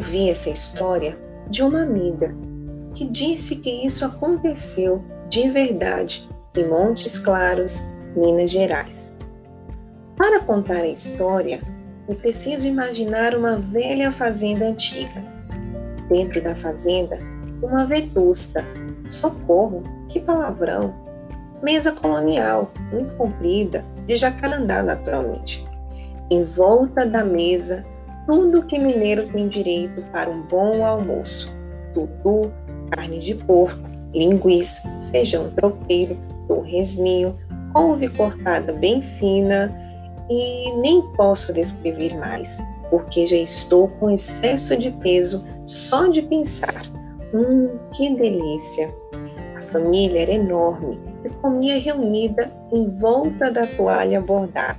ouvi essa história de uma amiga que disse que isso aconteceu de verdade em Montes Claros, Minas Gerais. Para contar a história, é preciso imaginar uma velha fazenda antiga. Dentro da fazenda, uma vetusta. Socorro, que palavrão! Mesa colonial, muito comprida, de jacarandá naturalmente. Em volta da mesa, tudo que mineiro tem direito para um bom almoço: tutu, carne de porco, linguiça, feijão tropeiro, torresminho, couve cortada bem fina e nem posso descrever mais, porque já estou com excesso de peso só de pensar. Hum, que delícia! A família era enorme e comia reunida em volta da toalha bordada.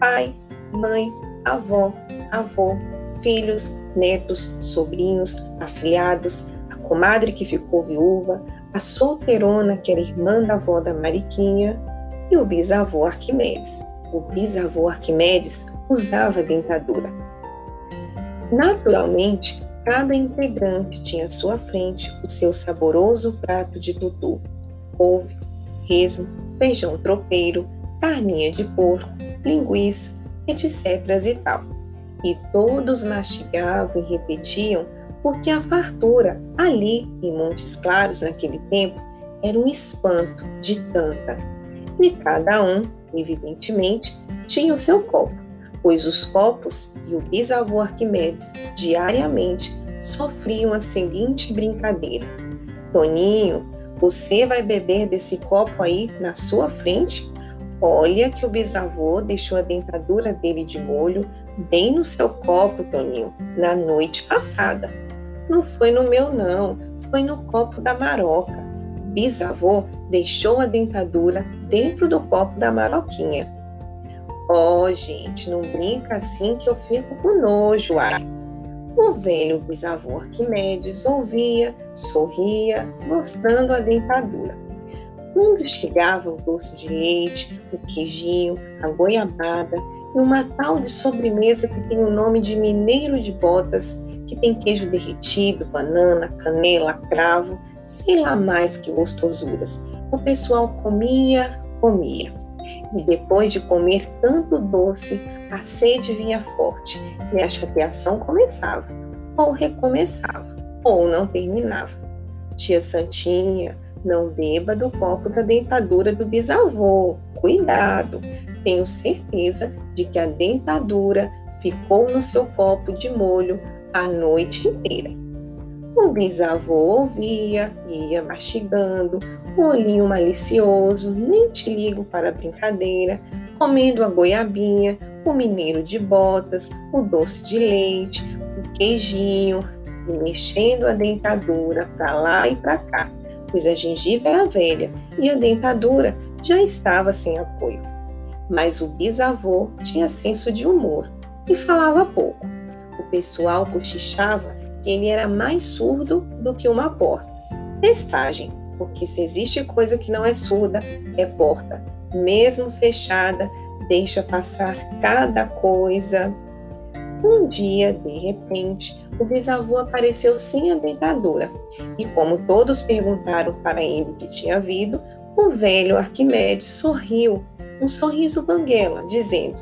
Pai, mãe, avó, avô, filhos, netos, sobrinhos, afilhados, a comadre que ficou viúva, a solteirona que era irmã da avó da Mariquinha e o bisavô Arquimedes. O bisavô Arquimedes usava dentadura. Naturalmente, cada integrante tinha à sua frente o seu saboroso prato de tutu, couve, resmo, feijão tropeiro, carninha de porco, linguiça, etc. e tal. E todos mastigavam e repetiam porque a fartura ali em Montes Claros naquele tempo era um espanto de tanta. E cada um, evidentemente, tinha o seu copo, pois os copos e o bisavô Arquimedes diariamente sofriam a seguinte brincadeira: Toninho, você vai beber desse copo aí na sua frente? Olha que o bisavô deixou a dentadura dele de molho bem no seu copo, Toninho, na noite passada. Não foi no meu, não, foi no copo da maroca. Bisavô deixou a dentadura dentro do copo da maroquinha. Oh, gente, não brinca assim que eu fico com nojo, ai. O velho bisavô Arquimedes ouvia, sorria, mostrando a dentadura. Quando chegava o doce de leite, o queijinho, a goiabada uma tal de sobremesa que tem o nome de mineiro de botas, que tem queijo derretido, banana, canela, cravo, sei lá mais que gostosuras. O pessoal comia, comia. E depois de comer tanto doce, a sede vinha forte e a chateação começava, ou recomeçava, ou não terminava. Tia Santinha, não beba do copo da dentadura do bisavô. Cuidado! Tenho certeza de que a dentadura ficou no seu copo de molho a noite inteira. O bisavô ouvia, ia mastigando, o olhinho malicioso, nem te ligo para a brincadeira, comendo a goiabinha, o mineiro de botas, o doce de leite, o queijinho, e mexendo a dentadura para lá e para cá pois a gengiva era velha e a dentadura já estava sem apoio. Mas o bisavô tinha senso de humor e falava pouco. O pessoal cochichava que ele era mais surdo do que uma porta. Testagem, porque se existe coisa que não é surda, é porta. Mesmo fechada, deixa passar cada coisa. Um dia, de repente, o bisavô apareceu sem a dentadura, e como todos perguntaram para ele o que tinha havido, o velho Arquimedes sorriu, um sorriso banguela, dizendo: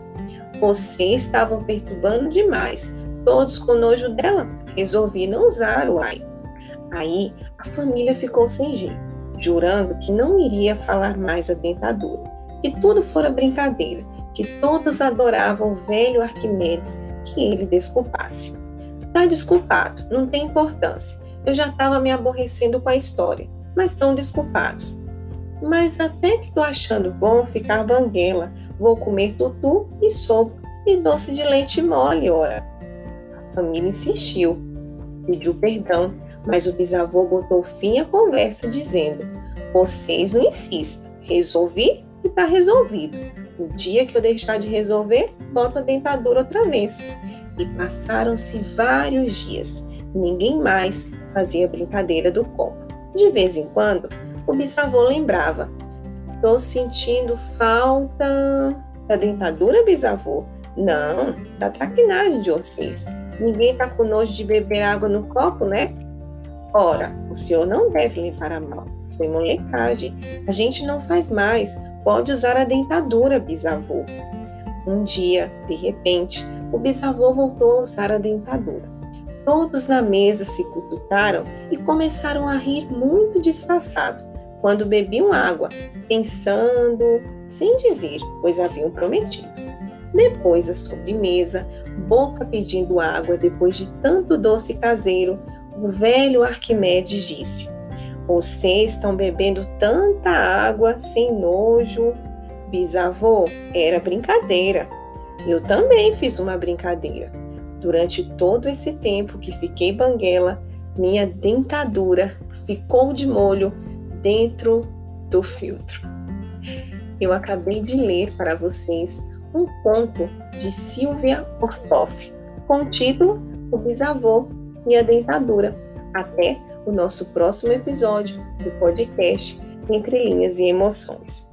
Vocês estavam perturbando demais, todos com nojo dela, resolvi não usar o ai. Aí a família ficou sem jeito, jurando que não iria falar mais a dentadura, que tudo fora brincadeira, que todos adoravam o velho Arquimedes que ele desculpasse. Tá desculpado, não tem importância. Eu já estava me aborrecendo com a história, mas estão desculpados. Mas até que tô achando bom ficar banguela. Vou comer tutu e sopa e doce de leite mole, ora. A família insistiu, pediu perdão, mas o bisavô botou fim à conversa, dizendo: Vocês não insistam, resolvi e tá resolvido. O dia que eu deixar de resolver, boto a dentadura outra vez. E passaram-se vários dias. Ninguém mais fazia brincadeira do copo. De vez em quando, o bisavô lembrava: Tô sentindo falta da dentadura, bisavô. Não, da traquinagem de vocês. Ninguém está com nojo de beber água no copo, né? Ora, o senhor não deve levar a mal. Foi molecagem. A gente não faz mais. Pode usar a dentadura, bisavô. Um dia, de repente, o bisavô voltou a usar a dentadura. Todos na mesa se cutucaram e começaram a rir muito disfarçado quando bebiam água, pensando, sem dizer, pois haviam prometido. Depois da sobremesa, Boca pedindo água depois de tanto doce caseiro, o velho Arquimedes disse: Vocês estão bebendo tanta água sem nojo. Bisavô, era brincadeira. Eu também fiz uma brincadeira. Durante todo esse tempo que fiquei banguela, minha dentadura ficou de molho dentro do filtro. Eu acabei de ler para vocês um conto de Silvia Ortoff, com o título O Bisavô e a Dentadura. Até o nosso próximo episódio do podcast Entre Linhas e Emoções.